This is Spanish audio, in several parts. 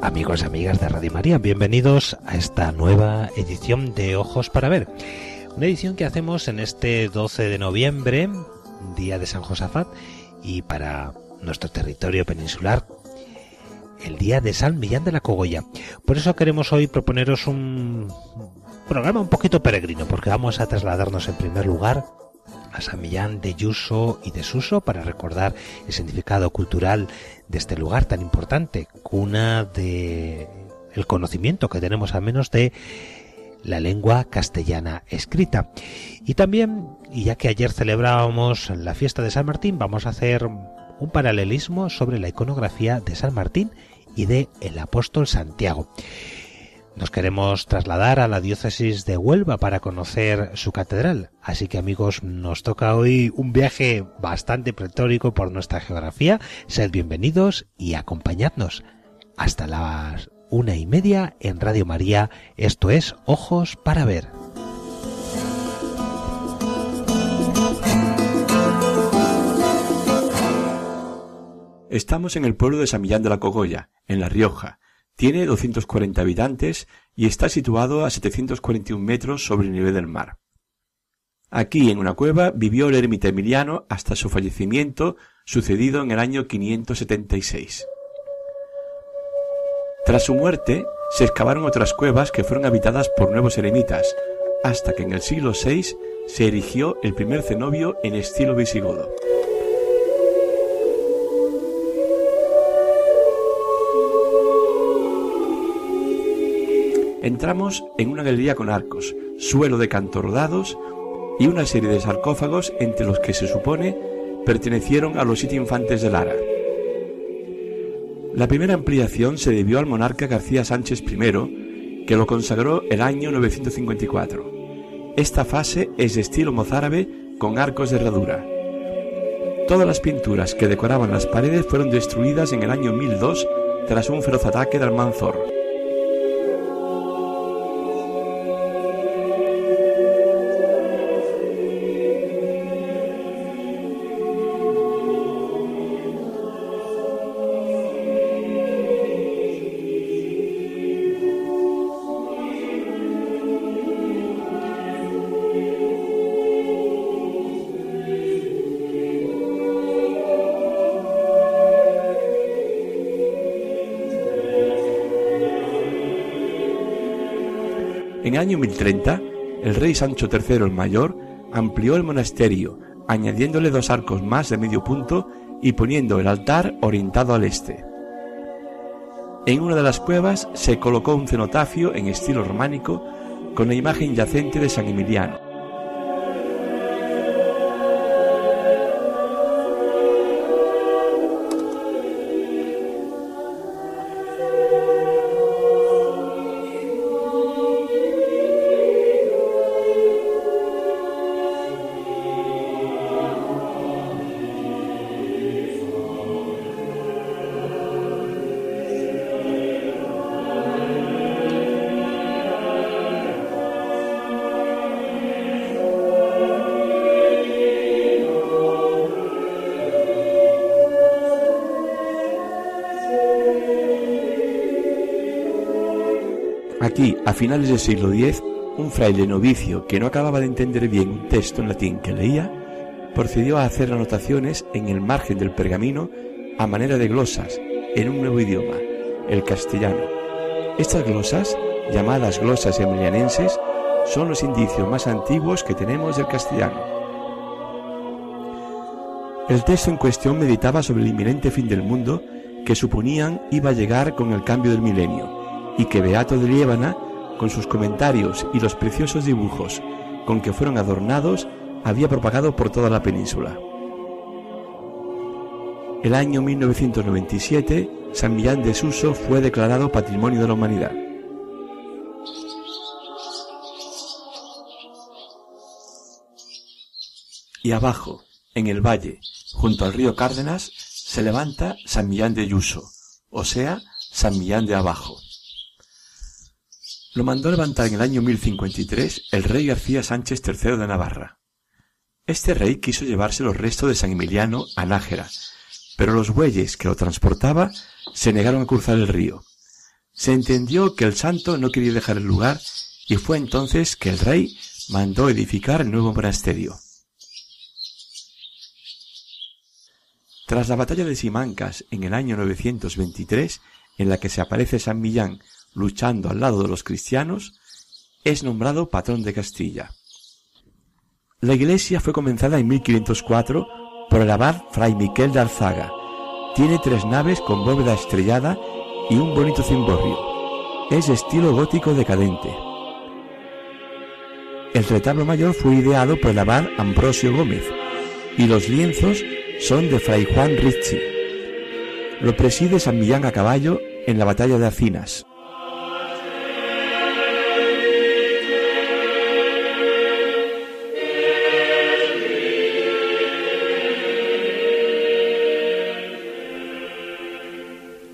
Amigos y amigas de Radio María. Bienvenidos a esta nueva edición de Ojos para Ver. Una edición que hacemos en este 12 de noviembre, día de San Josafat, y para nuestro territorio peninsular, el día de San Millán de la Cogolla. Por eso queremos hoy proponeros un programa un poquito peregrino, porque vamos a trasladarnos en primer lugar a San Millán de Yuso y de Suso para recordar el significado cultural de este lugar tan importante, cuna de el conocimiento que tenemos al menos de la lengua castellana escrita. Y también, y ya que ayer celebrábamos la fiesta de San Martín, vamos a hacer un paralelismo sobre la iconografía de San Martín y de el apóstol Santiago. Nos queremos trasladar a la diócesis de Huelva para conocer su catedral. Así que amigos, nos toca hoy un viaje bastante pretórico por nuestra geografía. Sed bienvenidos y acompañadnos hasta las una y media en Radio María. Esto es Ojos para Ver. Estamos en el pueblo de San Millán de la Cogolla, en La Rioja, tiene 240 habitantes y está situado a 741 metros sobre el nivel del mar. Aquí, en una cueva, vivió el ermita Emiliano hasta su fallecimiento, sucedido en el año 576. Tras su muerte, se excavaron otras cuevas que fueron habitadas por nuevos eremitas, hasta que en el siglo VI se erigió el primer cenobio en estilo visigodo. Entramos en una galería con arcos, suelo de canto rodados y una serie de sarcófagos entre los que se supone pertenecieron a los siete infantes de Lara. La primera ampliación se debió al monarca García Sánchez I, que lo consagró el año 954. Esta fase es de estilo mozárabe con arcos de herradura. Todas las pinturas que decoraban las paredes fueron destruidas en el año 1002 tras un feroz ataque de Almanzor. El año 1030, el rey Sancho III el Mayor amplió el monasterio, añadiéndole dos arcos más de medio punto y poniendo el altar orientado al este. En una de las cuevas se colocó un cenotafio en estilo románico con la imagen yacente de San Emiliano. Aquí, a finales del siglo X, un fraile novicio que no acababa de entender bien un texto en latín que leía, procedió a hacer anotaciones en el margen del pergamino a manera de glosas en un nuevo idioma, el castellano. Estas glosas, llamadas glosas emilianenses, son los indicios más antiguos que tenemos del castellano. El texto en cuestión meditaba sobre el inminente fin del mundo que suponían iba a llegar con el cambio del milenio y que Beato de Liébana, con sus comentarios y los preciosos dibujos con que fueron adornados, había propagado por toda la península. el año 1997, San Millán de Suso fue declarado Patrimonio de la Humanidad. Y abajo, en el valle, junto al río Cárdenas, se levanta San Millán de Yuso, o sea, San Millán de Abajo. Lo mandó levantar en el año 1053 el rey García Sánchez III de Navarra. Este rey quiso llevarse los restos de San Emiliano a Nájera, pero los bueyes que lo transportaba se negaron a cruzar el río. Se entendió que el santo no quería dejar el lugar y fue entonces que el rey mandó edificar el nuevo monasterio. Tras la batalla de Simancas en el año 923, en la que se aparece San Millán luchando al lado de los cristianos, es nombrado patrón de Castilla. La iglesia fue comenzada en 1504 por el abad Fray Miquel de Alzaga. Tiene tres naves con bóveda estrellada y un bonito cimborrio. Es de estilo gótico decadente. El retablo mayor fue ideado por el abad Ambrosio Gómez y los lienzos son de Fray Juan Ricci. Lo preside San Millán a caballo en la batalla de Acinas.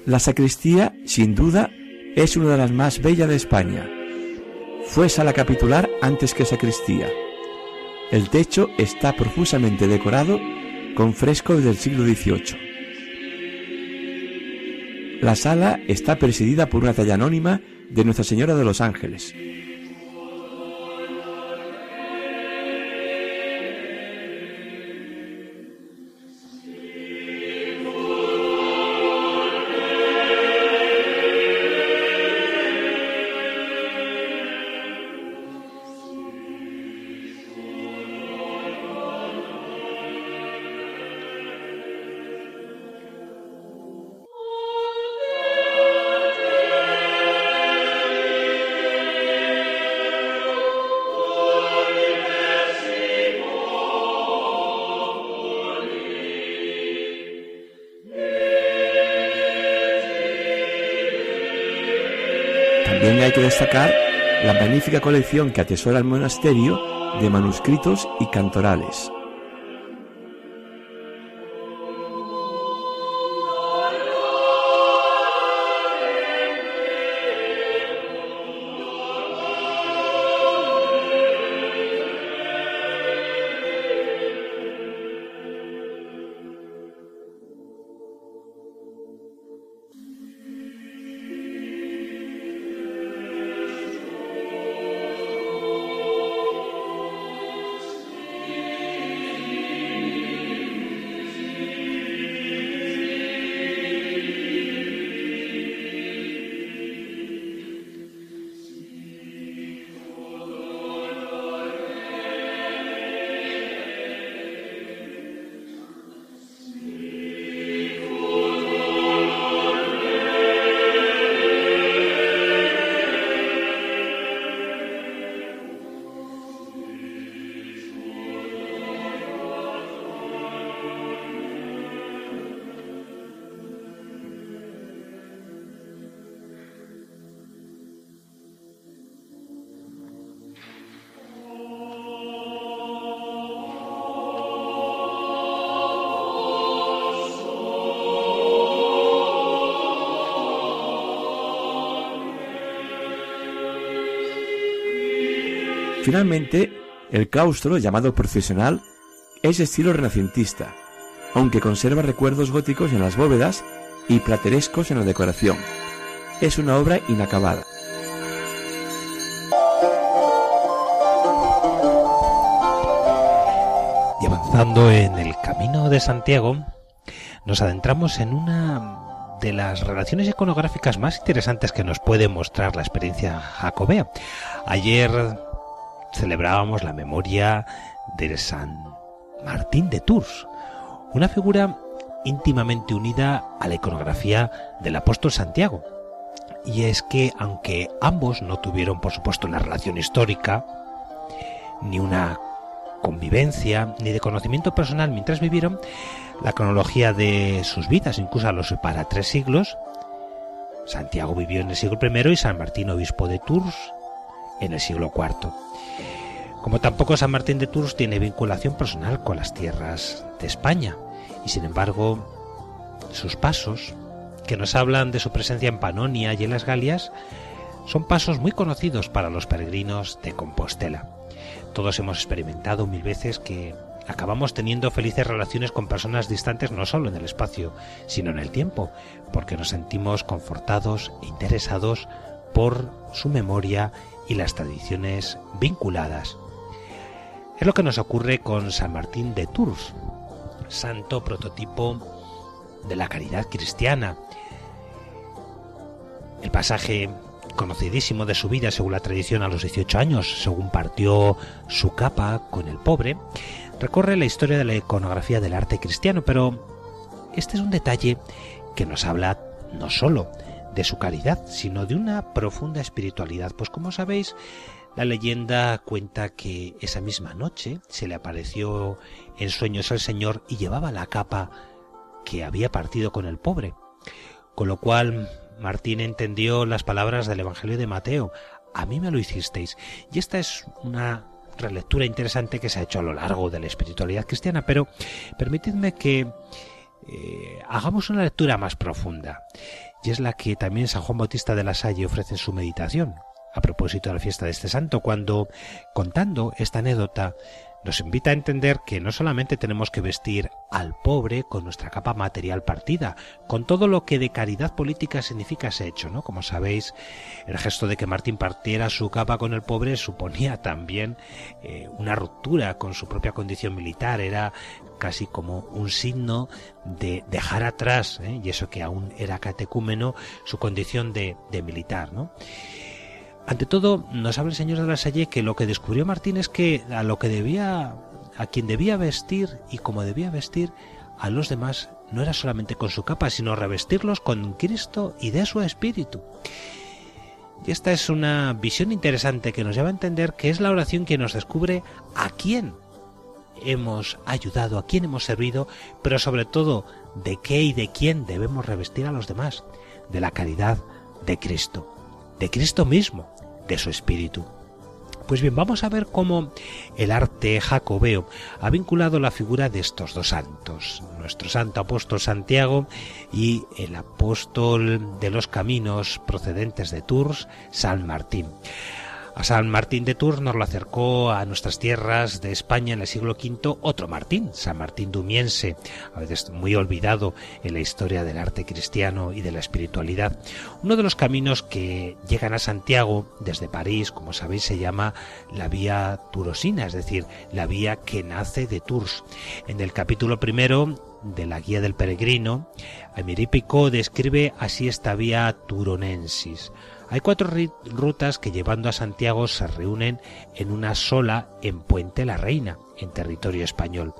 La sacristía, sin duda, es una de las más bellas de España. Fue sala capitular antes que sacristía. El techo está profusamente decorado con frescos del siglo XVIII. La sala está presidida por una talla anónima de Nuestra Señora de los Ángeles. Colección que atesora el monasterio de manuscritos y cantorales. Finalmente, el claustro, llamado procesional, es estilo renacentista, aunque conserva recuerdos góticos en las bóvedas y platerescos en la decoración. Es una obra inacabada. Y avanzando en el camino de Santiago, nos adentramos en una de las relaciones iconográficas más interesantes que nos puede mostrar la experiencia jacobea. Ayer celebrábamos la memoria de San Martín de Tours, una figura íntimamente unida a la iconografía del apóstol Santiago. Y es que aunque ambos no tuvieron por supuesto una relación histórica, ni una convivencia ni de conocimiento personal mientras vivieron, la cronología de sus vidas incluso los separa tres siglos. Santiago vivió en el siglo I y San Martín, obispo de Tours, en el siglo IV. Como tampoco San Martín de Tours tiene vinculación personal con las tierras de España, y sin embargo sus pasos, que nos hablan de su presencia en Panonia y en las Galias, son pasos muy conocidos para los peregrinos de Compostela. Todos hemos experimentado mil veces que acabamos teniendo felices relaciones con personas distantes no solo en el espacio, sino en el tiempo, porque nos sentimos confortados e interesados por su memoria y las tradiciones vinculadas. Es lo que nos ocurre con San Martín de Tours, santo prototipo de la caridad cristiana. El pasaje conocidísimo de su vida según la tradición a los 18 años, según partió su capa con el pobre, recorre la historia de la iconografía del arte cristiano, pero este es un detalle que nos habla no solo de su caridad, sino de una profunda espiritualidad, pues como sabéis, la leyenda cuenta que esa misma noche se le apareció en sueños al Señor y llevaba la capa que había partido con el pobre, con lo cual Martín entendió las palabras del Evangelio de Mateo, a mí me lo hicisteis, y esta es una relectura interesante que se ha hecho a lo largo de la espiritualidad cristiana, pero permitidme que eh, hagamos una lectura más profunda, y es la que también San Juan Bautista de la Salle ofrece en su meditación, a propósito de la fiesta de este santo, cuando, contando esta anécdota, nos invita a entender que no solamente tenemos que vestir al pobre con nuestra capa material partida, con todo lo que de caridad política significa ese hecho, ¿no? Como sabéis, el gesto de que Martín partiera su capa con el pobre suponía también eh, una ruptura con su propia condición militar, era casi como un signo de dejar atrás, ¿eh? y eso que aún era catecúmeno, su condición de, de militar, ¿no? Ante todo, nos habla el señor de la Salle que lo que descubrió Martín es que a lo que debía, a quien debía vestir y como debía vestir a los demás no era solamente con su capa, sino revestirlos con Cristo y de su espíritu. Y esta es una visión interesante que nos lleva a entender que es la oración que nos descubre a quién hemos ayudado, a quién hemos servido, pero sobre todo de qué y de quién debemos revestir a los demás, de la caridad de Cristo de Cristo mismo, de su espíritu. Pues bien, vamos a ver cómo el arte jacobeo ha vinculado la figura de estos dos santos, nuestro santo apóstol Santiago y el apóstol de los caminos procedentes de Tours, San Martín. A San Martín de Tours nos lo acercó a nuestras tierras de España en el siglo V otro Martín, San Martín Dumiense, a veces muy olvidado en la historia del arte cristiano y de la espiritualidad. Uno de los caminos que llegan a Santiago desde París, como sabéis, se llama la vía turosina, es decir, la vía que nace de Tours. En el capítulo primero de la Guía del Peregrino, Emirípico describe así esta vía turonensis. Hay cuatro rutas que llevando a Santiago se reúnen en una sola en Puente la Reina, en territorio español.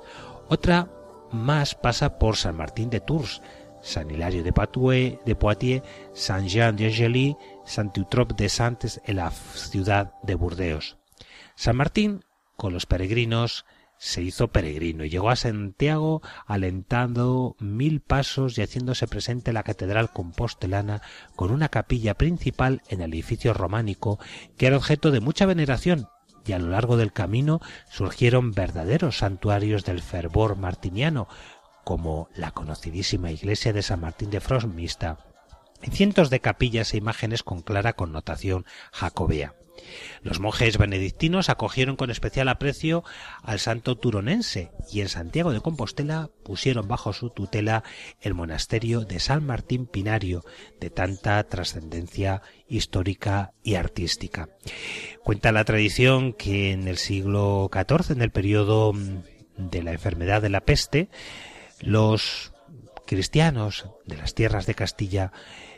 Otra más pasa por San Martín de Tours, San Hilario de, de Poitiers, Saint Jean d'Angely, Saint Eutrope de Santes en la ciudad de Burdeos. San Martín, con los peregrinos, se hizo peregrino y llegó a Santiago alentando mil pasos y haciéndose presente en la catedral compostelana con una capilla principal en el edificio románico que era objeto de mucha veneración y a lo largo del camino surgieron verdaderos santuarios del fervor martiniano como la conocidísima iglesia de San Martín de Frostmista y cientos de capillas e imágenes con clara connotación jacobea. Los monjes benedictinos acogieron con especial aprecio al santo turonense y en Santiago de Compostela pusieron bajo su tutela el monasterio de San Martín Pinario, de tanta trascendencia histórica y artística. Cuenta la tradición que en el siglo XIV, en el periodo de la enfermedad de la peste, los cristianos de las tierras de Castilla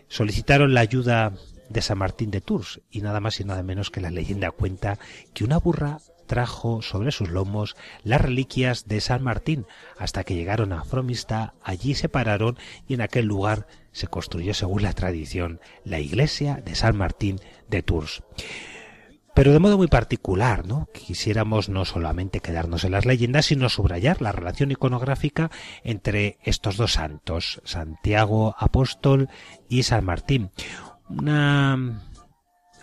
solicitaron la ayuda de San Martín de Tours y nada más y nada menos que la leyenda cuenta que una burra trajo sobre sus lomos las reliquias de San Martín hasta que llegaron a Fromista, allí se pararon y en aquel lugar se construyó según la tradición la iglesia de San Martín de Tours. pero de modo muy particular, ¿no? Quisiéramos no solamente quedarnos en las leyendas, sino subrayar la relación iconográfica entre estos dos santos, Santiago Apóstol y San Martín. Una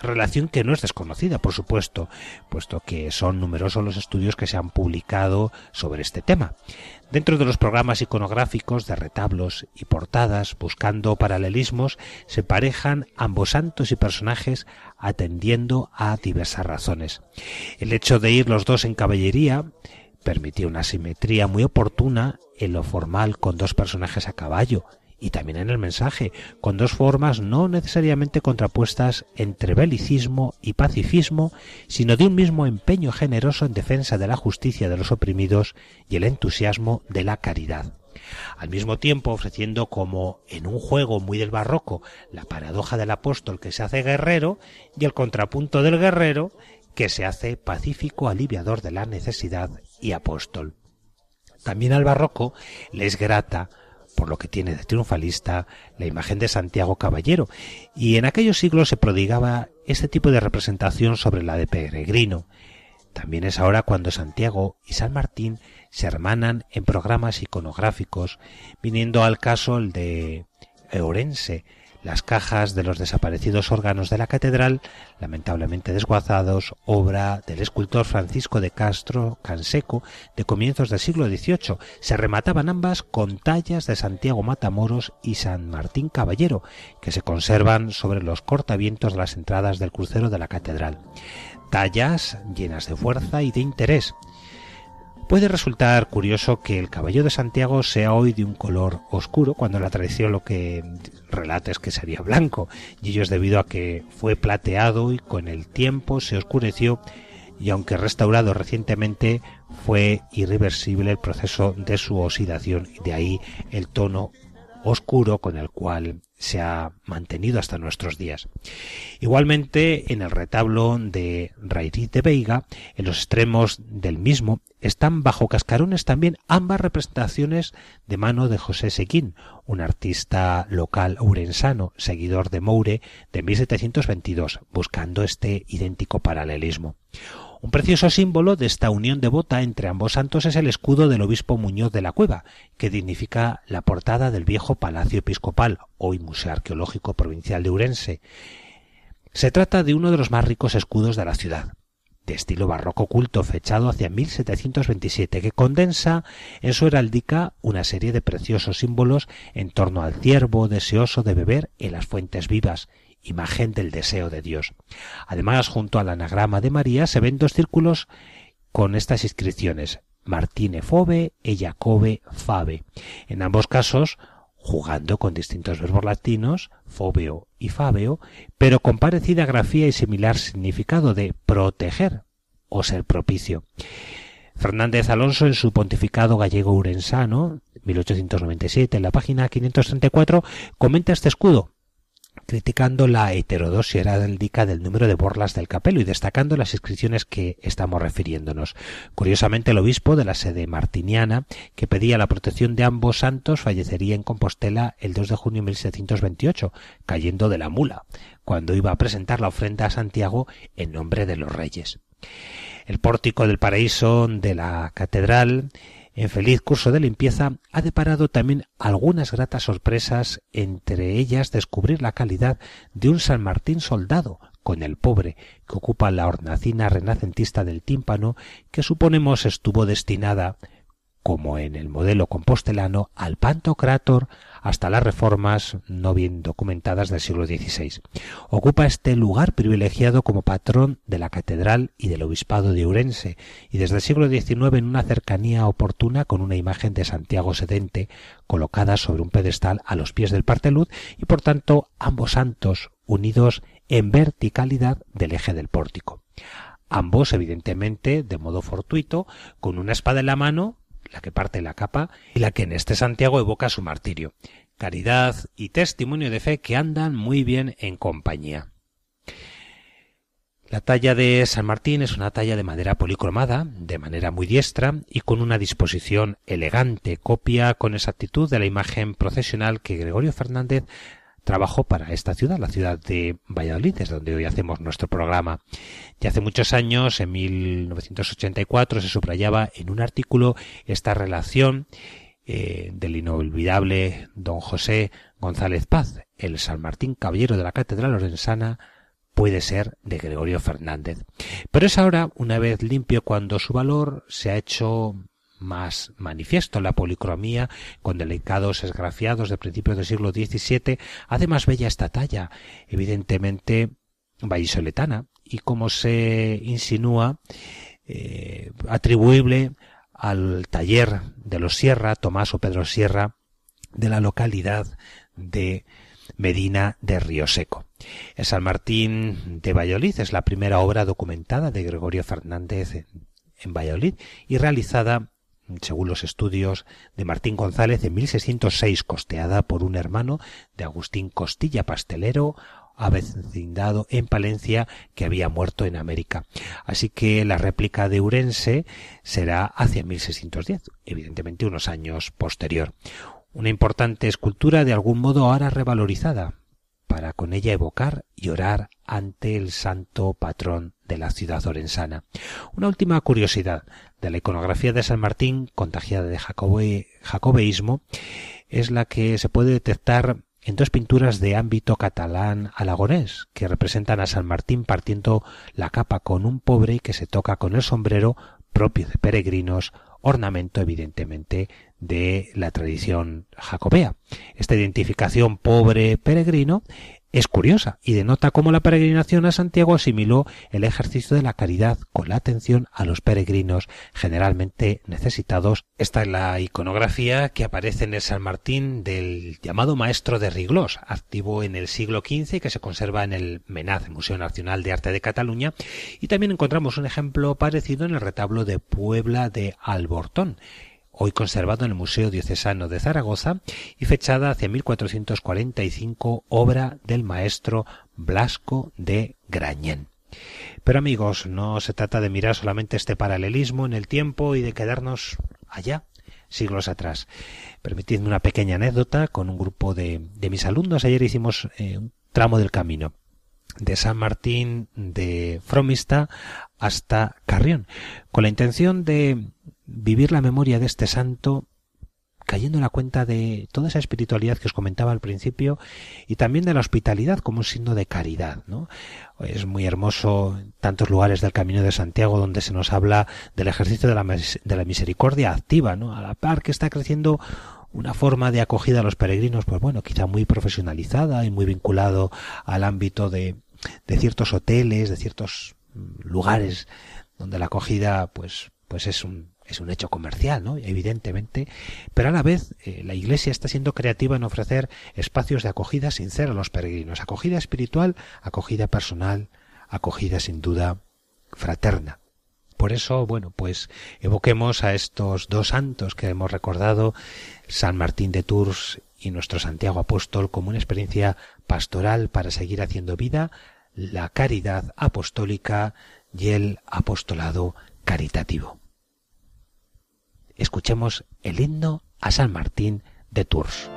relación que no es desconocida, por supuesto, puesto que son numerosos los estudios que se han publicado sobre este tema. Dentro de los programas iconográficos de retablos y portadas, buscando paralelismos, se parejan ambos santos y personajes atendiendo a diversas razones. El hecho de ir los dos en caballería permitía una simetría muy oportuna en lo formal con dos personajes a caballo, y también en el mensaje, con dos formas no necesariamente contrapuestas entre belicismo y pacifismo, sino de un mismo empeño generoso en defensa de la justicia de los oprimidos y el entusiasmo de la caridad. Al mismo tiempo ofreciendo como en un juego muy del barroco la paradoja del apóstol que se hace guerrero y el contrapunto del guerrero que se hace pacífico aliviador de la necesidad y apóstol. También al barroco le es grata por lo que tiene de triunfalista la imagen de Santiago Caballero, y en aquellos siglos se prodigaba este tipo de representación sobre la de peregrino. También es ahora cuando Santiago y San Martín se hermanan en programas iconográficos, viniendo al caso el de Eurense, las cajas de los desaparecidos órganos de la catedral, lamentablemente desguazados, obra del escultor Francisco de Castro Canseco de comienzos del siglo XVIII. Se remataban ambas con tallas de Santiago Matamoros y San Martín Caballero, que se conservan sobre los cortavientos de las entradas del crucero de la catedral. Tallas llenas de fuerza y de interés. Puede resultar curioso que el caballo de Santiago sea hoy de un color oscuro, cuando la tradición lo que relata es que sería blanco, y ello es debido a que fue plateado y con el tiempo se oscureció y aunque restaurado recientemente fue irreversible el proceso de su oxidación. Y de ahí el tono oscuro con el cual se ha mantenido hasta nuestros días. Igualmente, en el retablo de Rairiz de Veiga, en los extremos del mismo, están bajo cascarones también ambas representaciones de mano de José Sequín, un artista local urensano, seguidor de Moure de 1722, buscando este idéntico paralelismo. Un precioso símbolo de esta unión devota entre ambos santos es el escudo del obispo Muñoz de la Cueva, que dignifica la portada del viejo Palacio Episcopal, hoy Museo Arqueológico Provincial de Urense. Se trata de uno de los más ricos escudos de la ciudad, de estilo barroco culto fechado hacia 1727, que condensa en su heráldica una serie de preciosos símbolos en torno al ciervo deseoso de beber en las fuentes vivas imagen del deseo de Dios. Además, junto al anagrama de María se ven dos círculos con estas inscripciones Martine Fove e Jacobe Fave. En ambos casos, jugando con distintos verbos latinos, fobeo y fabeo, pero con parecida grafía y similar significado de proteger o ser propicio. Fernández Alonso en su pontificado gallego urensano, 1897, en la página 534, comenta este escudo, criticando la heterodosia heráldica del número de borlas del capelo y destacando las inscripciones que estamos refiriéndonos. Curiosamente, el obispo de la sede martiniana, que pedía la protección de ambos santos, fallecería en Compostela el 2 de junio de 1728, cayendo de la mula, cuando iba a presentar la ofrenda a Santiago en nombre de los reyes. El pórtico del paraíso de la catedral en feliz curso de limpieza ha deparado también algunas gratas sorpresas, entre ellas descubrir la calidad de un San Martín soldado con el pobre que ocupa la hornacina renacentista del tímpano que suponemos estuvo destinada como en el modelo compostelano, al Pantocrator hasta las reformas no bien documentadas del siglo XVI. Ocupa este lugar privilegiado como patrón de la catedral y del obispado de Urense, y desde el siglo XIX en una cercanía oportuna con una imagen de Santiago sedente colocada sobre un pedestal a los pies del partelud y por tanto ambos santos unidos en verticalidad del eje del pórtico. Ambos, evidentemente, de modo fortuito, con una espada en la mano, la que parte la capa y la que en este Santiago evoca su martirio. Caridad y testimonio de fe que andan muy bien en compañía. La talla de San Martín es una talla de madera policromada, de manera muy diestra y con una disposición elegante, copia con exactitud de la imagen procesional que Gregorio Fernández trabajó para esta ciudad, la ciudad de Valladolid, desde donde hoy hacemos nuestro programa. Ya hace muchos años, en 1984, se subrayaba en un artículo esta relación eh, del inolvidable don José González Paz, el San Martín Caballero de la Catedral Lorenzana, puede ser de Gregorio Fernández. Pero es ahora, una vez limpio, cuando su valor se ha hecho más manifiesto. La policromía, con delicados esgrafiados de principios del siglo XVII, hace más bella esta talla, evidentemente vallisoletana, y como se insinúa, eh, atribuible al taller de los Sierra, Tomás o Pedro Sierra, de la localidad de Medina de Río Seco. El San Martín de Valladolid es la primera obra documentada de Gregorio Fernández en Valladolid y realizada según los estudios de Martín González, en 1606, costeada por un hermano de Agustín Costilla Pastelero, avecindado en Palencia, que había muerto en América. Así que la réplica de Urense será hacia 1610, evidentemente unos años posterior. Una importante escultura de algún modo ahora revalorizada, para con ella evocar y orar ante el santo patrón de la ciudad orensana. Una última curiosidad de la iconografía de San Martín, contagiada de jacobeísmo, es la que se puede detectar en dos pinturas de ámbito catalán alagonés, que representan a San Martín partiendo la capa con un pobre que se toca con el sombrero propio de peregrinos, ornamento evidentemente de la tradición jacobea. Esta identificación pobre peregrino es curiosa y denota cómo la peregrinación a Santiago asimiló el ejercicio de la caridad con la atención a los peregrinos generalmente necesitados. Esta es la iconografía que aparece en el San Martín del llamado maestro de Riglós, activo en el siglo XV y que se conserva en el MENAZ, Museo Nacional de Arte de Cataluña, y también encontramos un ejemplo parecido en el retablo de Puebla de Albortón hoy conservado en el Museo Diocesano de Zaragoza y fechada hacia 1445, obra del maestro Blasco de Grañén. Pero amigos, no se trata de mirar solamente este paralelismo en el tiempo y de quedarnos allá, siglos atrás. Permitidme una pequeña anécdota con un grupo de, mis alumnos. Ayer hicimos eh, un tramo del camino de San Martín de Fromista hasta Carrión, con la intención de vivir la memoria de este santo cayendo en la cuenta de toda esa espiritualidad que os comentaba al principio y también de la hospitalidad como un signo de caridad, ¿no? Es muy hermoso tantos lugares del Camino de Santiago donde se nos habla del ejercicio de la, de la misericordia activa, ¿no? A la par que está creciendo una forma de acogida a los peregrinos, pues bueno, quizá muy profesionalizada y muy vinculado al ámbito de, de ciertos hoteles, de ciertos lugares donde la acogida, pues, pues es un, es un hecho comercial, ¿no? Evidentemente, pero a la vez eh, la Iglesia está siendo creativa en ofrecer espacios de acogida sincera a los peregrinos, acogida espiritual, acogida personal, acogida sin duda fraterna. Por eso, bueno, pues evoquemos a estos dos santos que hemos recordado, San Martín de Tours y nuestro Santiago Apóstol, como una experiencia pastoral para seguir haciendo vida la caridad apostólica y el apostolado caritativo escuchemos el himno a San Martín de Tours.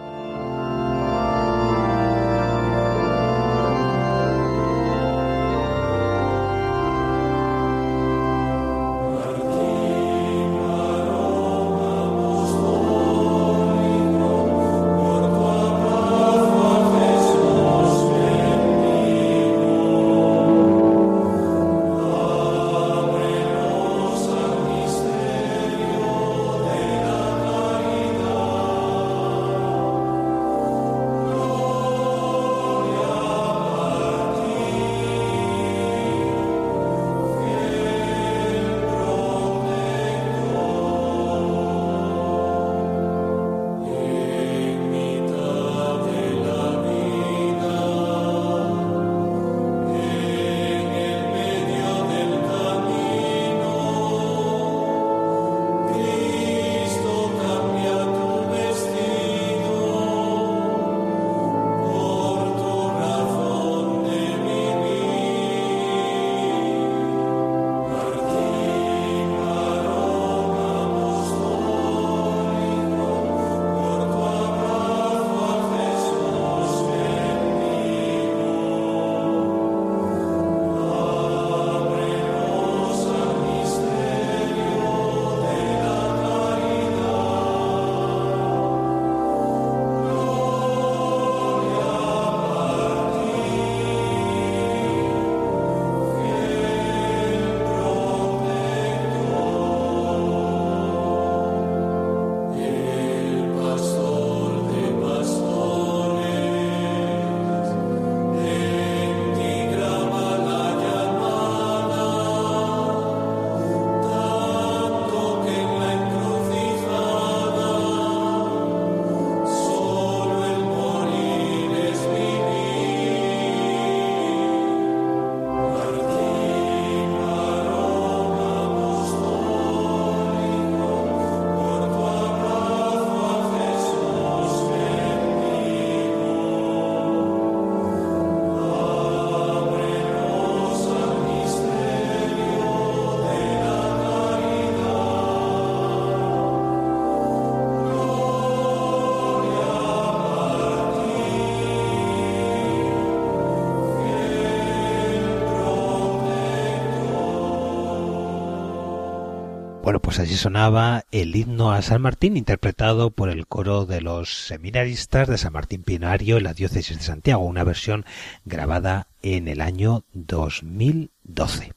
Pues así sonaba el himno a San Martín interpretado por el coro de los seminaristas de San Martín Pinario en la diócesis de Santiago, una versión grabada en el año 2012.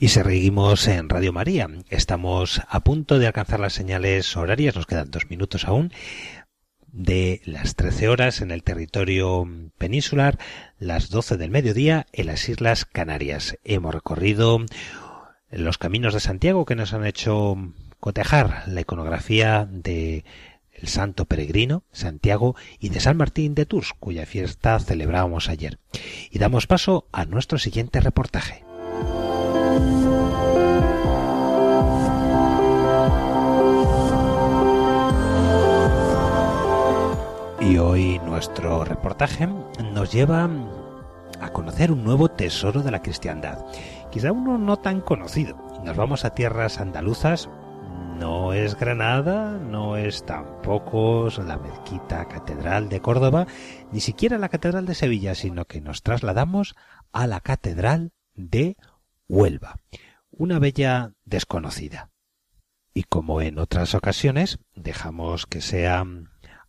Y seguimos en Radio María. Estamos a punto de alcanzar las señales horarias, nos quedan dos minutos aún, de las 13 horas en el territorio peninsular, las 12 del mediodía en las Islas Canarias. Hemos recorrido los caminos de Santiago que nos han hecho cotejar la iconografía de el santo peregrino Santiago y de San Martín de Tours, cuya fiesta celebrábamos ayer. Y damos paso a nuestro siguiente reportaje. Y hoy nuestro reportaje nos lleva a conocer un nuevo tesoro de la cristiandad quizá uno no tan conocido. Nos vamos a tierras andaluzas, no es Granada, no es tampoco la mezquita catedral de Córdoba, ni siquiera la catedral de Sevilla, sino que nos trasladamos a la catedral de Huelva, una bella desconocida. Y como en otras ocasiones, dejamos que sea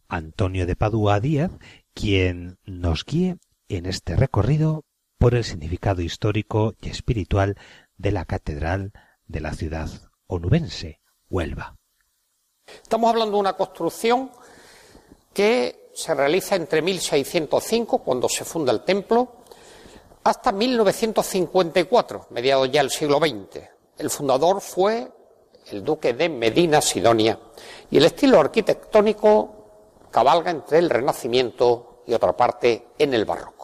Antonio de Padua Díaz quien nos guíe en este recorrido por el significado histórico y espiritual de la catedral de la ciudad onubense, Huelva. Estamos hablando de una construcción que se realiza entre 1605, cuando se funda el templo, hasta 1954, mediados ya del siglo XX. El fundador fue el duque de Medina Sidonia y el estilo arquitectónico cabalga entre el Renacimiento y otra parte en el Barroco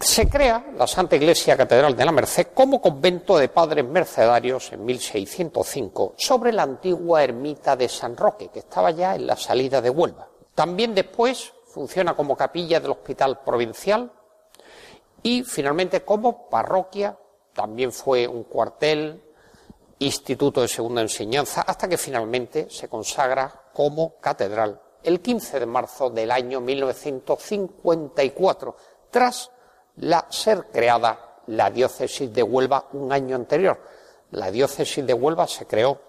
se crea la Santa Iglesia Catedral de la Merced como convento de padres mercedarios en 1605 sobre la antigua ermita de San Roque, que estaba ya en la salida de Huelva. También después funciona como capilla del Hospital Provincial y finalmente como parroquia, también fue un cuartel, instituto de segunda enseñanza, hasta que finalmente se consagra como catedral el 15 de marzo del año 1954, tras la ser creada la diócesis de Huelva un año anterior. La diócesis de Huelva se creó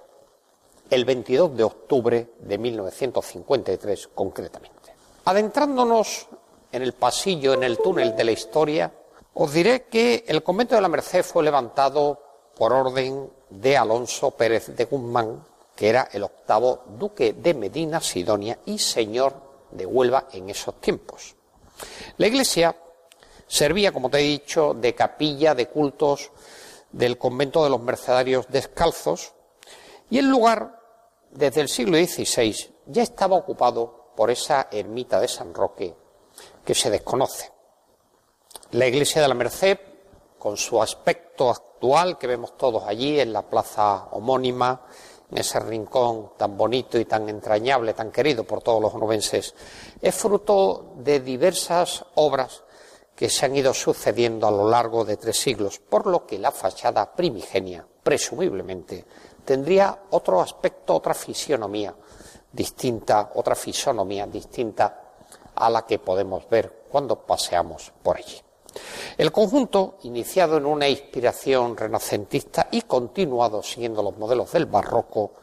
el 22 de octubre de 1953 concretamente. Adentrándonos en el pasillo, en el túnel de la historia, os diré que el convento de la Merced fue levantado por orden de Alonso Pérez de Guzmán, que era el octavo duque de Medina Sidonia y señor de Huelva en esos tiempos. La iglesia Servía, como te he dicho, de capilla de cultos del convento de los mercedarios descalzos y el lugar, desde el siglo XVI, ya estaba ocupado por esa ermita de San Roque que se desconoce. La iglesia de la Merced, con su aspecto actual que vemos todos allí en la plaza homónima, en ese rincón tan bonito y tan entrañable, tan querido por todos los onubenses, es fruto de diversas obras que se han ido sucediendo a lo largo de tres siglos, por lo que la fachada primigenia, presumiblemente, tendría otro aspecto, otra fisionomía distinta, otra fisonomía distinta a la que podemos ver cuando paseamos por allí. El conjunto, iniciado en una inspiración renacentista y continuado siguiendo los modelos del barroco,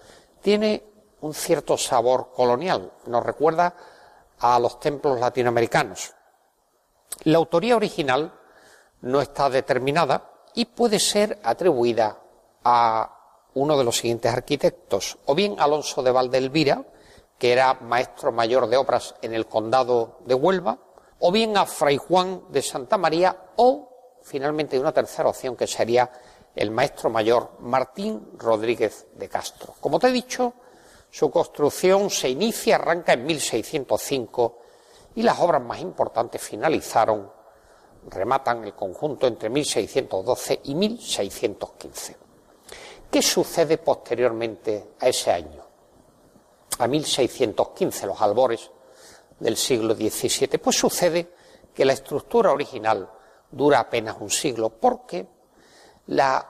tiene un cierto sabor colonial. Nos recuerda a los templos latinoamericanos, la autoría original no está determinada y puede ser atribuida a uno de los siguientes arquitectos, o bien Alonso de Valdelvira, que era maestro mayor de obras en el condado de Huelva, o bien a Fray Juan de Santa María, o finalmente una tercera opción que sería el maestro mayor Martín Rodríguez de Castro. Como te he dicho, su construcción se inicia, arranca en 1605 y las obras más importantes finalizaron, rematan el conjunto entre 1612 y 1615. ¿Qué sucede posteriormente a ese año? A 1615, los albores del siglo XVII. Pues sucede que la estructura original dura apenas un siglo porque la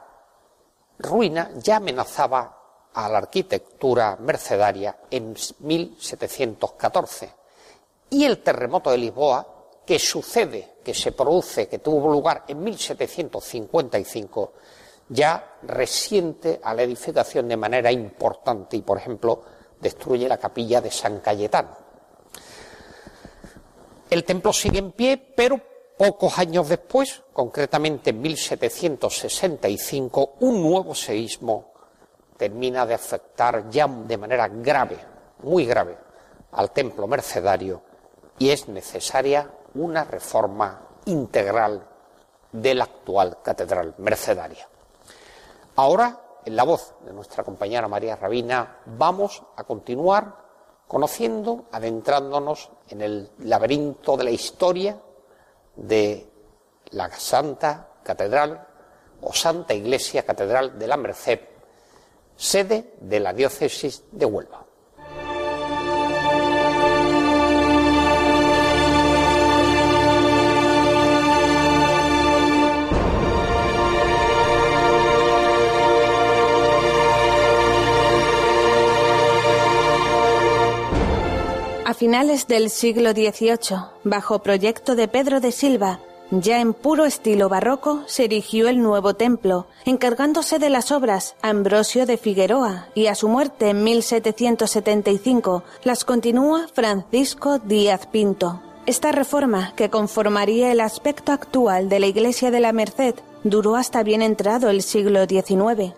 ruina ya amenazaba a la arquitectura mercedaria en 1714 y el terremoto de Lisboa, que sucede, que se produce, que tuvo lugar en 1755, ya resiente a la edificación de manera importante y, por ejemplo, destruye la capilla de San Cayetano. El templo sigue en pie, pero pocos años después, concretamente en 1765, un nuevo seísmo termina de afectar ya de manera grave, muy grave, al templo mercedario y es necesaria una reforma integral de la actual catedral mercedaria. Ahora, en la voz de nuestra compañera María Rabina, vamos a continuar conociendo, adentrándonos en el laberinto de la historia de la Santa Catedral o Santa Iglesia Catedral de la Merced, sede de la diócesis de Huelva. A finales del siglo XVIII, bajo proyecto de Pedro de Silva, ya en puro estilo barroco, se erigió el nuevo templo, encargándose de las obras Ambrosio de Figueroa y a su muerte en 1775 las continúa Francisco Díaz Pinto. Esta reforma, que conformaría el aspecto actual de la Iglesia de la Merced, duró hasta bien entrado el siglo XIX.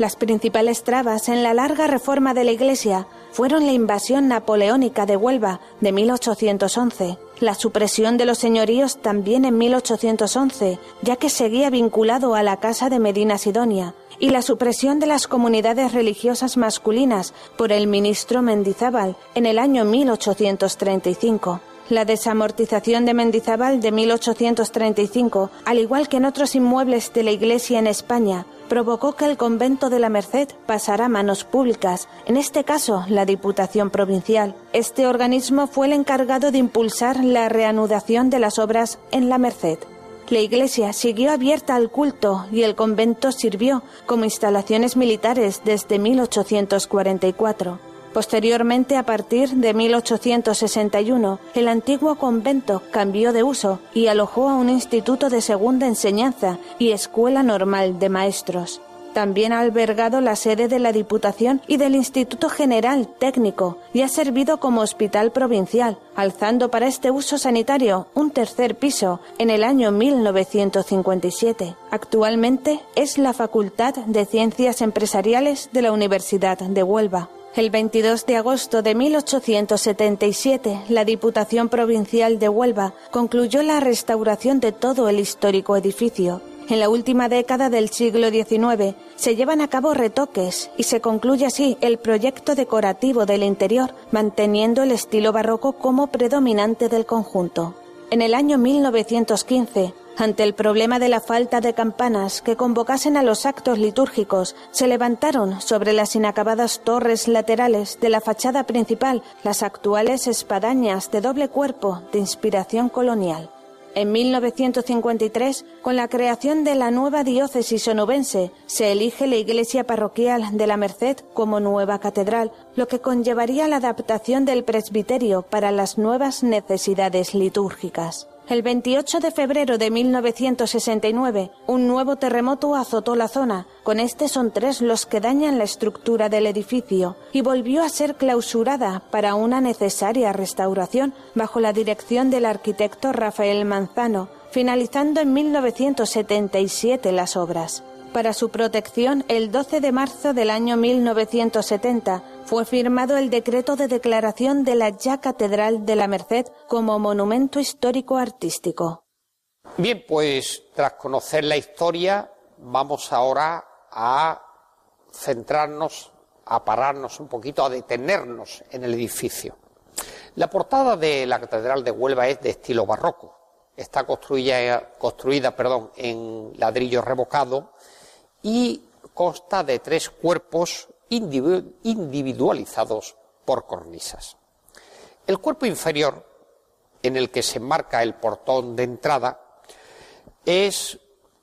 Las principales trabas en la larga reforma de la Iglesia fueron la invasión napoleónica de Huelva de 1811, la supresión de los señoríos también en 1811, ya que seguía vinculado a la Casa de Medina Sidonia, y la supresión de las comunidades religiosas masculinas por el ministro Mendizábal en el año 1835. La desamortización de Mendizábal de 1835, al igual que en otros inmuebles de la Iglesia en España, provocó que el convento de la Merced pasara a manos públicas, en este caso la Diputación Provincial. Este organismo fue el encargado de impulsar la reanudación de las obras en la Merced. La iglesia siguió abierta al culto y el convento sirvió como instalaciones militares desde 1844. Posteriormente, a partir de 1861, el antiguo convento cambió de uso y alojó a un instituto de segunda enseñanza y escuela normal de maestros. También ha albergado la sede de la Diputación y del Instituto General Técnico y ha servido como hospital provincial, alzando para este uso sanitario un tercer piso en el año 1957. Actualmente es la Facultad de Ciencias Empresariales de la Universidad de Huelva. El 22 de agosto de 1877, la Diputación Provincial de Huelva concluyó la restauración de todo el histórico edificio. En la última década del siglo XIX se llevan a cabo retoques y se concluye así el proyecto decorativo del interior, manteniendo el estilo barroco como predominante del conjunto. En el año 1915, ante el problema de la falta de campanas que convocasen a los actos litúrgicos, se levantaron sobre las inacabadas torres laterales de la fachada principal las actuales espadañas de doble cuerpo de inspiración colonial. En 1953, con la creación de la nueva diócesis onubense, se elige la iglesia parroquial de la Merced como nueva catedral, lo que conllevaría la adaptación del presbiterio para las nuevas necesidades litúrgicas. El 28 de febrero de 1969, un nuevo terremoto azotó la zona. Con este son tres los que dañan la estructura del edificio y volvió a ser clausurada para una necesaria restauración bajo la dirección del arquitecto Rafael Manzano, finalizando en 1977 las obras. Para su protección, el 12 de marzo del año 1970 fue firmado el decreto de declaración de la ya Catedral de la Merced como monumento histórico artístico. Bien, pues tras conocer la historia, vamos ahora a centrarnos, a pararnos un poquito, a detenernos en el edificio. La portada de la Catedral de Huelva es de estilo barroco. Está construida, construida perdón, en ladrillo revocado y consta de tres cuerpos individualizados por cornisas. El cuerpo inferior, en el que se enmarca el portón de entrada,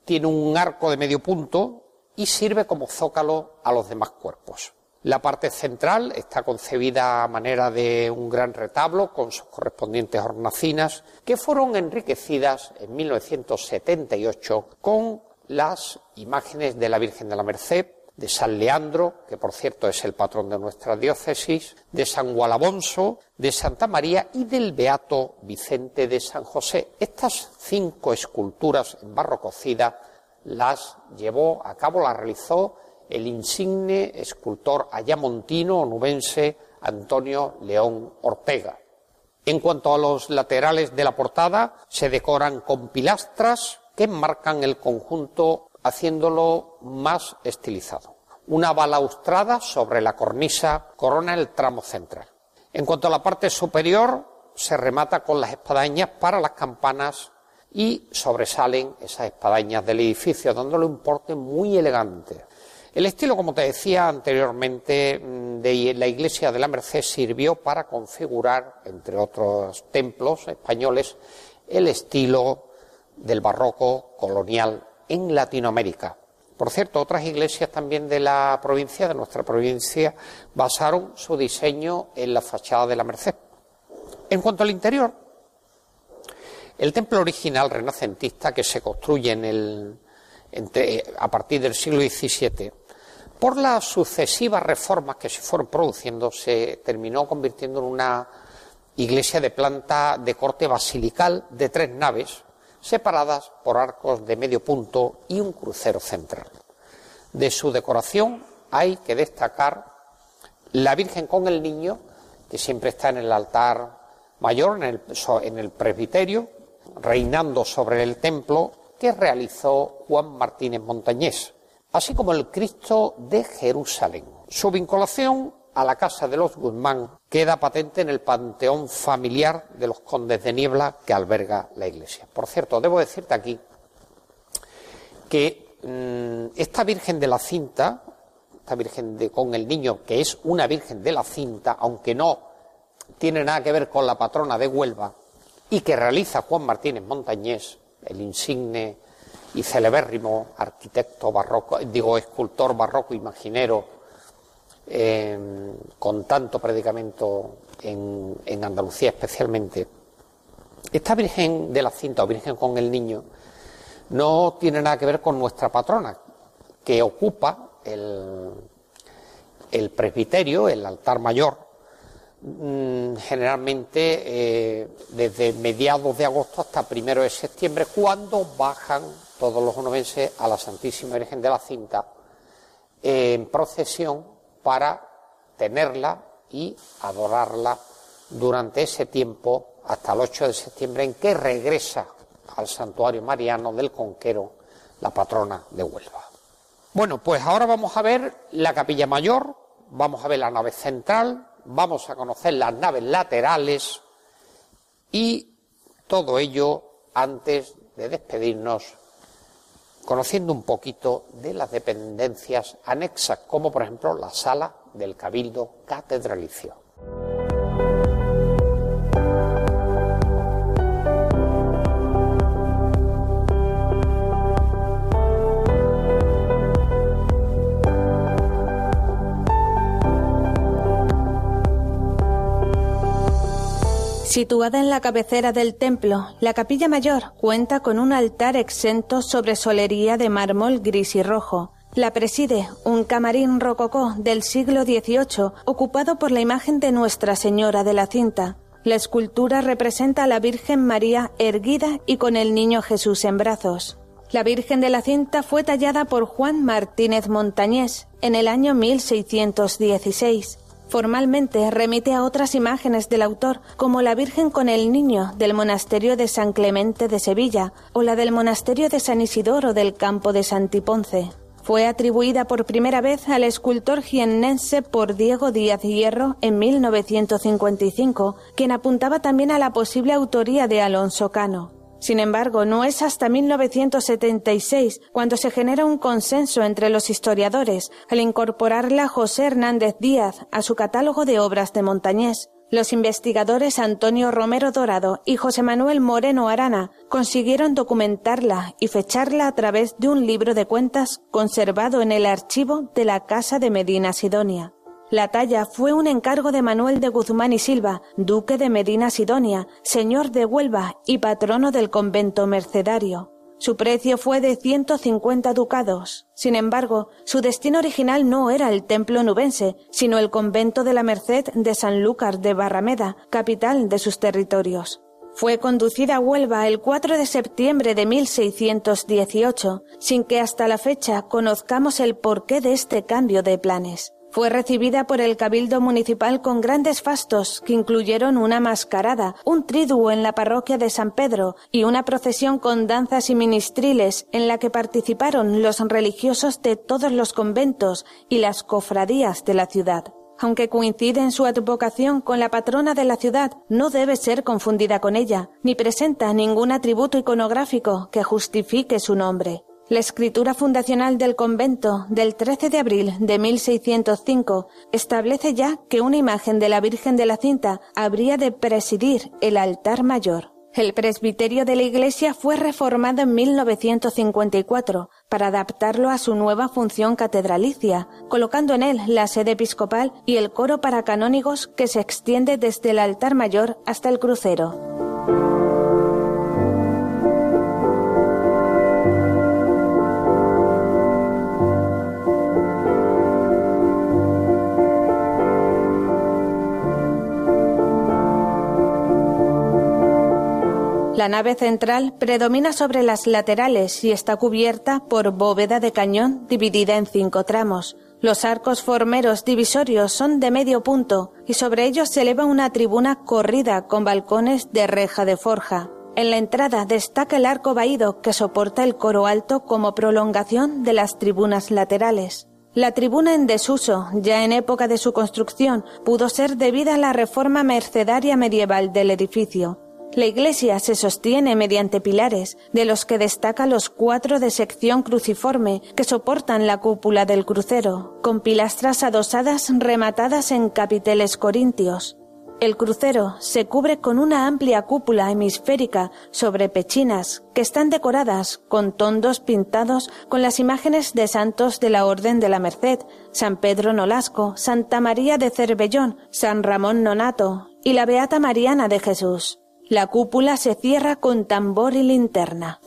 tiene un arco de medio punto y sirve como zócalo a los demás cuerpos. La parte central está concebida a manera de un gran retablo con sus correspondientes hornacinas que fueron enriquecidas en 1978 con las imágenes de la Virgen de la Merced, de San Leandro, que por cierto es el patrón de nuestra diócesis, de San Gualabonso, de Santa María y del Beato Vicente de San José. Estas cinco esculturas en barro cocida las llevó a cabo, las realizó el insigne escultor ayamontino onubense Antonio León Ortega. En cuanto a los laterales de la portada, se decoran con pilastras que enmarcan el conjunto haciéndolo más estilizado. Una balaustrada sobre la cornisa corona el tramo central. En cuanto a la parte superior, se remata con las espadañas para las campanas y sobresalen esas espadañas del edificio, dándole un porte muy elegante. El estilo, como te decía anteriormente, mm, de la iglesia de la Merced sirvió para configurar, entre otros templos españoles, el estilo del barroco colonial en Latinoamérica. Por cierto, otras iglesias también de la provincia, de nuestra provincia, basaron su diseño en la fachada de la Merced. En cuanto al interior, el templo original renacentista que se construye en el, a partir del siglo XVII, por las sucesivas reformas que se fueron produciendo, se terminó convirtiendo en una iglesia de planta de corte basilical de tres naves, separadas por arcos de medio punto y un crucero central. De su decoración hay que destacar la Virgen con el Niño, que siempre está en el altar mayor, en el, presbiterio, reinando sobre el templo, que realizó Juan Martínez Montañés, así como el Cristo de Jerusalén. Su vinculación a la casa de los Guzmán queda patente en el panteón familiar de los condes de Niebla que alberga la iglesia. Por cierto, debo decirte aquí que mm, esta Virgen de la Cinta, esta Virgen de, con el niño, que es una Virgen de la Cinta, aunque no tiene nada que ver con la patrona de Huelva, y que realiza Juan Martínez Montañés, el insigne y celebérrimo arquitecto barroco, digo, escultor barroco imaginero con tanto predicamento en, Andalucía especialmente. Esta Virgen de la Cinta o Virgen con el Niño no tiene nada que ver con nuestra patrona, que ocupa el, el presbiterio, el altar mayor, mm, generalmente eh, desde mediados de agosto hasta primero de septiembre, cuando bajan todos los onubenses a la Santísima Virgen de la Cinta en procesión para tenerla y adorarla durante ese tiempo hasta el 8 de septiembre en que regresa al santuario mariano del Conquero la patrona de Huelva. Bueno, pues ahora vamos a ver la capilla mayor, vamos a ver la nave central, vamos a conocer las naves laterales y todo ello antes de despedirnos conociendo un poquito de las dependencias anexas, como por ejemplo la sala del Cabildo Catedralicio. Situada en la cabecera del templo, la capilla mayor cuenta con un altar exento sobre solería de mármol gris y rojo. La preside un camarín rococó del siglo XVIII ocupado por la imagen de Nuestra Señora de la Cinta. La escultura representa a la Virgen María erguida y con el Niño Jesús en brazos. La Virgen de la Cinta fue tallada por Juan Martínez Montañés en el año 1616. Formalmente remite a otras imágenes del autor, como la Virgen con el Niño del monasterio de San Clemente de Sevilla o la del monasterio de San Isidoro del campo de Santiponce. Fue atribuida por primera vez al escultor jiennense por Diego Díaz Hierro en 1955, quien apuntaba también a la posible autoría de Alonso Cano. Sin embargo, no es hasta 1976 cuando se genera un consenso entre los historiadores al incorporarla José Hernández Díaz a su catálogo de obras de Montañés. Los investigadores Antonio Romero Dorado y José Manuel Moreno Arana consiguieron documentarla y fecharla a través de un libro de cuentas conservado en el archivo de la Casa de Medina Sidonia. La talla fue un encargo de Manuel de Guzmán y Silva, duque de Medina Sidonia, señor de Huelva y patrono del convento mercedario. Su precio fue de 150 ducados. Sin embargo, su destino original no era el templo nubense, sino el convento de la Merced de Sanlúcar de Barrameda, capital de sus territorios. Fue conducida a Huelva el 4 de septiembre de 1618, sin que hasta la fecha conozcamos el porqué de este cambio de planes. Fue recibida por el Cabildo Municipal con grandes fastos que incluyeron una mascarada, un triduo en la parroquia de San Pedro y una procesión con danzas y ministriles en la que participaron los religiosos de todos los conventos y las cofradías de la ciudad. Aunque coincide en su advocación con la patrona de la ciudad, no debe ser confundida con ella, ni presenta ningún atributo iconográfico que justifique su nombre. La escritura fundacional del convento del 13 de abril de 1605 establece ya que una imagen de la Virgen de la Cinta habría de presidir el altar mayor. El presbiterio de la iglesia fue reformado en 1954 para adaptarlo a su nueva función catedralicia, colocando en él la sede episcopal y el coro para canónigos que se extiende desde el altar mayor hasta el crucero. La nave central predomina sobre las laterales y está cubierta por bóveda de cañón dividida en cinco tramos. Los arcos formeros divisorios son de medio punto y sobre ellos se eleva una tribuna corrida con balcones de reja de forja. En la entrada destaca el arco vaído que soporta el coro alto como prolongación de las tribunas laterales. La tribuna en desuso, ya en época de su construcción, pudo ser debida a la reforma mercedaria medieval del edificio. La iglesia se sostiene mediante pilares, de los que destaca los cuatro de sección cruciforme que soportan la cúpula del crucero, con pilastras adosadas rematadas en capiteles corintios. El crucero se cubre con una amplia cúpula hemisférica sobre pechinas que están decoradas con tondos pintados con las imágenes de santos de la Orden de la Merced, San Pedro Nolasco, Santa María de Cervellón, San Ramón Nonato y la Beata Mariana de Jesús. La cúpula se cierra con tambor y linterna.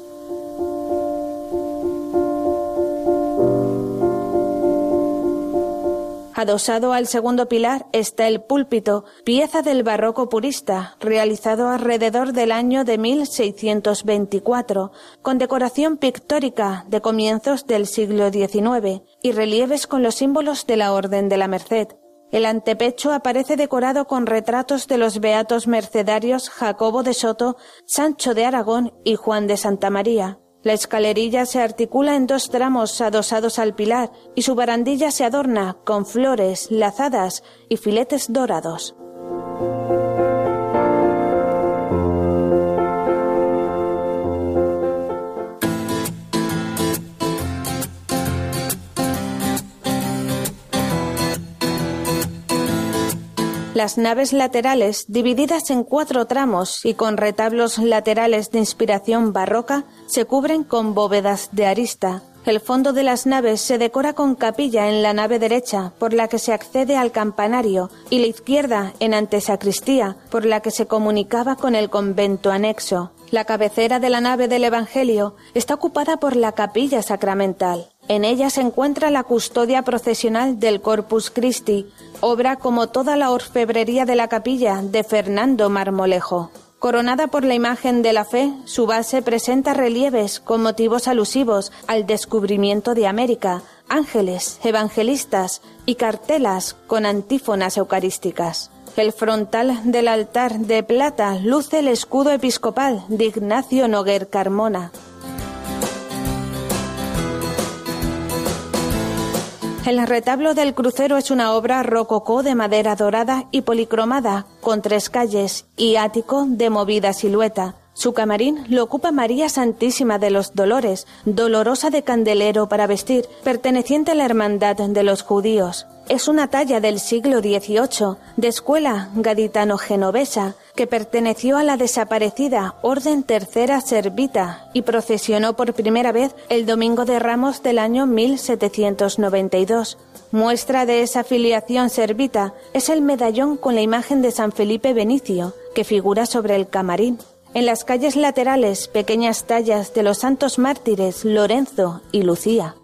Adosado al segundo pilar está el púlpito, pieza del barroco purista, realizado alrededor del año de 1624, con decoración pictórica de comienzos del siglo XIX y relieves con los símbolos de la Orden de la Merced. El antepecho aparece decorado con retratos de los beatos mercedarios Jacobo de Soto, Sancho de Aragón y Juan de Santa María. La escalerilla se articula en dos tramos adosados al pilar y su barandilla se adorna con flores, lazadas y filetes dorados. Las naves laterales, divididas en cuatro tramos y con retablos laterales de inspiración barroca, se cubren con bóvedas de arista. El fondo de las naves se decora con capilla en la nave derecha, por la que se accede al campanario, y la izquierda en antesacristía, por la que se comunicaba con el convento anexo. La cabecera de la nave del Evangelio está ocupada por la capilla sacramental. En ella se encuentra la custodia procesional del Corpus Christi, obra como toda la orfebrería de la capilla de Fernando Marmolejo. Coronada por la imagen de la fe, su base presenta relieves con motivos alusivos al descubrimiento de América, ángeles, evangelistas y cartelas con antífonas eucarísticas. El frontal del altar de plata luce el escudo episcopal de Ignacio Noguer Carmona. El retablo del crucero es una obra rococó de madera dorada y policromada, con tres calles y ático de movida silueta. Su camarín lo ocupa María Santísima de los Dolores, dolorosa de candelero para vestir, perteneciente a la Hermandad de los Judíos es una talla del siglo XVIII, de escuela gaditano-genovesa, que perteneció a la desaparecida Orden Tercera Servita y procesionó por primera vez el Domingo de Ramos del año 1792. Muestra de esa filiación servita es el medallón con la imagen de San Felipe Benicio, que figura sobre el camarín. En las calles laterales, pequeñas tallas de los santos mártires Lorenzo y Lucía.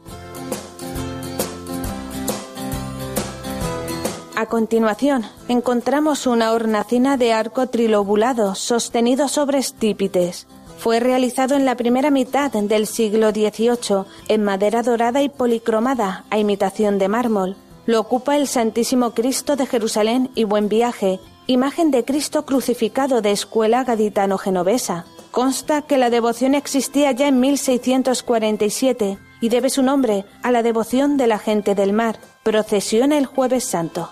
A continuación, encontramos una hornacina de arco trilobulado sostenido sobre estípites. Fue realizado en la primera mitad del siglo XVIII en madera dorada y policromada a imitación de mármol. Lo ocupa el Santísimo Cristo de Jerusalén y Buen Viaje, imagen de Cristo crucificado de escuela gaditano-genovesa. Consta que la devoción existía ya en 1647 y debe su nombre a la devoción de la gente del mar. Procesiona el jueves santo.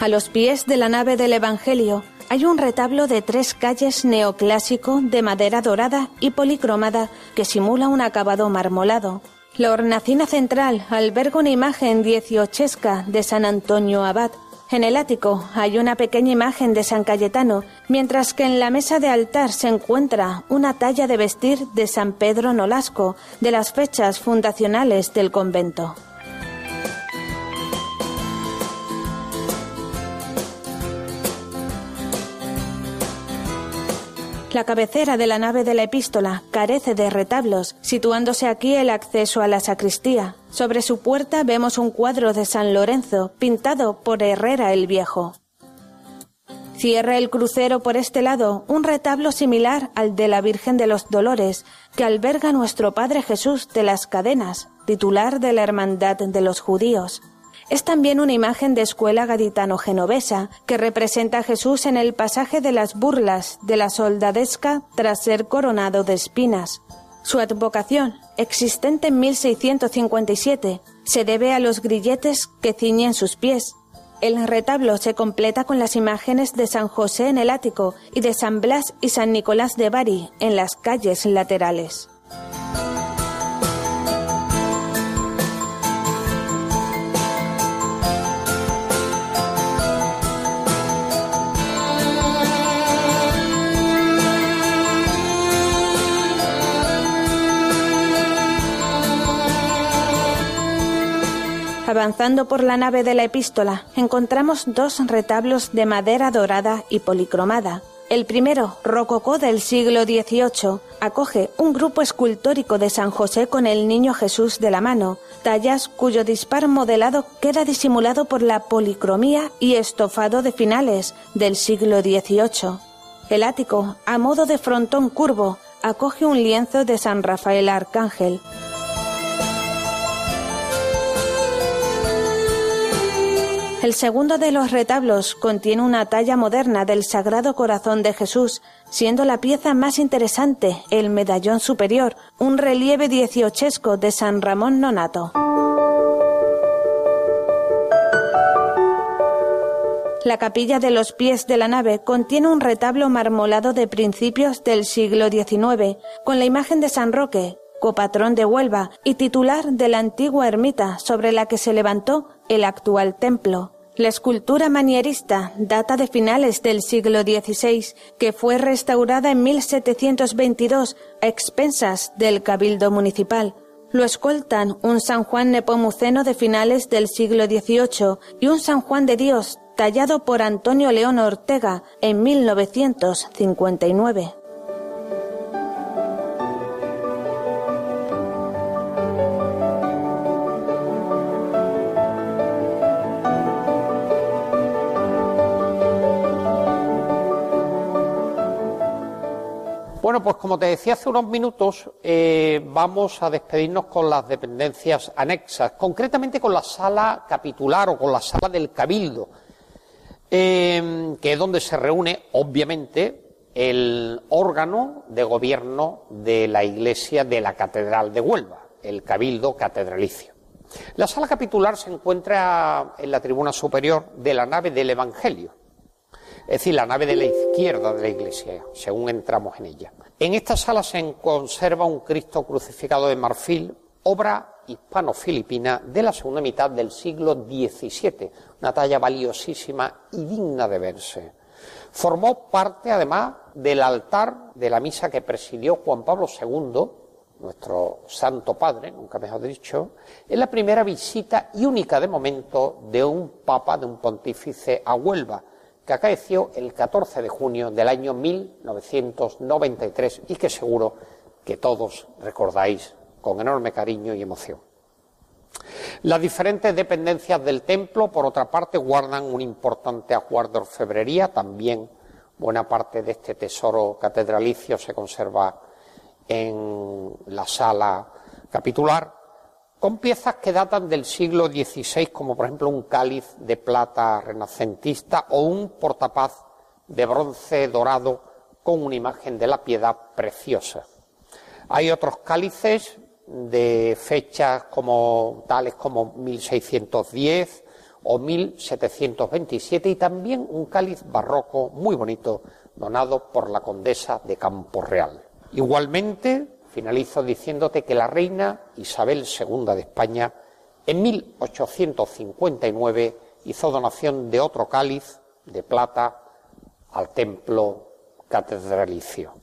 A los pies de la nave del Evangelio hay un retablo de tres calles neoclásico de madera dorada y policromada que simula un acabado marmolado. La hornacina central alberga una imagen dieciochesca de San Antonio Abad. En el ático hay una pequeña imagen de San Cayetano, mientras que en la mesa de altar se encuentra una talla de vestir de San Pedro Nolasco, de las fechas fundacionales del convento. La cabecera de la nave de la epístola carece de retablos, situándose aquí el acceso a la sacristía. Sobre su puerta vemos un cuadro de San Lorenzo, pintado por Herrera el Viejo. Cierra el crucero por este lado un retablo similar al de la Virgen de los Dolores, que alberga nuestro Padre Jesús de las Cadenas, titular de la Hermandad de los Judíos. Es también una imagen de escuela gaditano-genovesa que representa a Jesús en el pasaje de las burlas de la soldadesca tras ser coronado de espinas. Su advocación, existente en 1657, se debe a los grilletes que ciñen sus pies. El retablo se completa con las imágenes de San José en el ático y de San Blas y San Nicolás de Bari en las calles laterales. Avanzando por la nave de la epístola, encontramos dos retablos de madera dorada y policromada. El primero, rococó del siglo XVIII, acoge un grupo escultórico de San José con el Niño Jesús de la mano, tallas cuyo dispar modelado queda disimulado por la policromía y estofado de finales del siglo XVIII. El ático, a modo de frontón curvo, acoge un lienzo de San Rafael Arcángel. El segundo de los retablos contiene una talla moderna del Sagrado Corazón de Jesús, siendo la pieza más interesante el medallón superior, un relieve dieciochesco de San Ramón Nonato. La capilla de los pies de la nave contiene un retablo marmolado de principios del siglo XIX, con la imagen de San Roque, copatrón de Huelva y titular de la antigua ermita sobre la que se levantó el actual templo. La escultura manierista data de finales del siglo XVI, que fue restaurada en 1722 a expensas del Cabildo Municipal. Lo escoltan un San Juan Nepomuceno de finales del siglo XVIII y un San Juan de Dios tallado por Antonio León Ortega en 1959. Pues como te decía hace unos minutos, eh, vamos a despedirnos con las dependencias anexas, concretamente con la sala capitular o con la sala del cabildo, eh, que es donde se reúne, obviamente, el órgano de gobierno de la iglesia de la Catedral de Huelva, el cabildo catedralicio. La sala capitular se encuentra en la tribuna superior de la nave del Evangelio es decir, la nave de la izquierda de la iglesia, según entramos en ella. En esta sala se conserva un Cristo crucificado de marfil, obra hispano-filipina de la segunda mitad del siglo XVII, una talla valiosísima y digna de verse. Formó parte, además, del altar de la misa que presidió Juan Pablo II nuestro Santo Padre, nunca mejor dicho, es la primera visita y única de momento de un papa, de un pontífice a Huelva, que acaeció el 14 de junio del año 1993 y que seguro que todos recordáis con enorme cariño y emoción. Las diferentes dependencias del templo, por otra parte, guardan un importante ajuar de orfebrería, también buena parte de este tesoro catedralicio se conserva en la sala capitular, con piezas que datan del siglo XVI, como por ejemplo un cáliz de plata renacentista o un portapaz de bronce dorado con una imagen de la piedad preciosa. Hay otros cálices de fechas como tales como 1610 o 1727 y también un cáliz barroco muy bonito donado por la condesa de Campo Real. Igualmente, finalizo diciéndote que la reina Isabel II de España en 1859 hizo donación de otro cáliz de plata al templo catedralicio.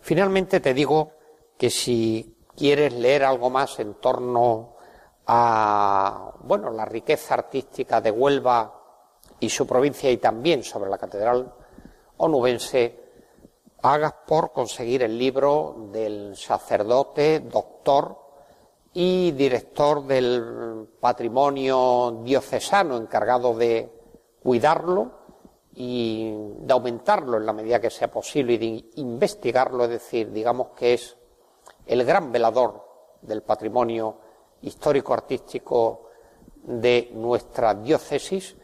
Finalmente te digo que si quieres leer algo más en torno a bueno, la riqueza artística de Huelva y su provincia y también sobre la catedral onubense, hagas por conseguir el libro del sacerdote, doctor y director del patrimonio diocesano encargado de cuidarlo y de aumentarlo en la medida que sea posible y de investigarlo, es decir, digamos que es el gran velador del patrimonio histórico-artístico de nuestra diócesis,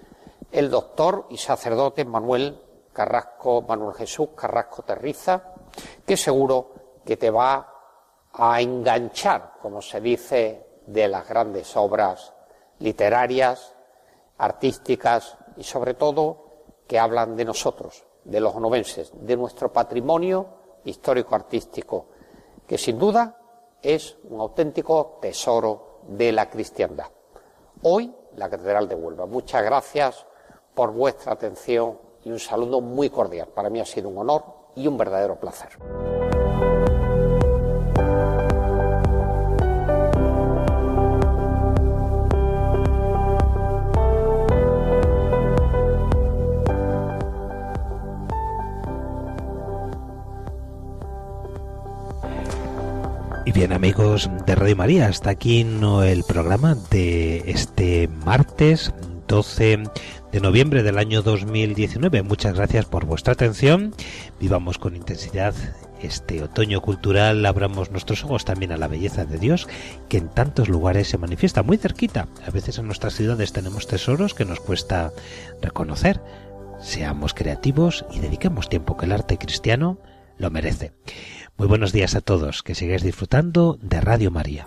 el doctor y sacerdote Manuel Carrasco, Manuel Jesús Carrasco Terriza, que seguro que te va a enganchar, como se dice, de las grandes obras literarias, artísticas y sobre todo que hablan de nosotros, de los onubenses, de nuestro patrimonio histórico-artístico, que sin duda es un auténtico tesoro de la cristiandad. Hoy, la Catedral de Huelva. Muchas gracias por vuestra atención y un saludo muy cordial. Para mí ha sido un honor y un verdadero placer. Y bien amigos de Radio María, hasta aquí el programa de este martes 12 de noviembre del año 2019. Muchas gracias por vuestra atención. Vivamos con intensidad este otoño cultural, abramos nuestros ojos también a la belleza de Dios que en tantos lugares se manifiesta muy cerquita. A veces en nuestras ciudades tenemos tesoros que nos cuesta reconocer. Seamos creativos y dediquemos tiempo que el arte cristiano lo merece. Muy buenos días a todos, que sigáis disfrutando de Radio María.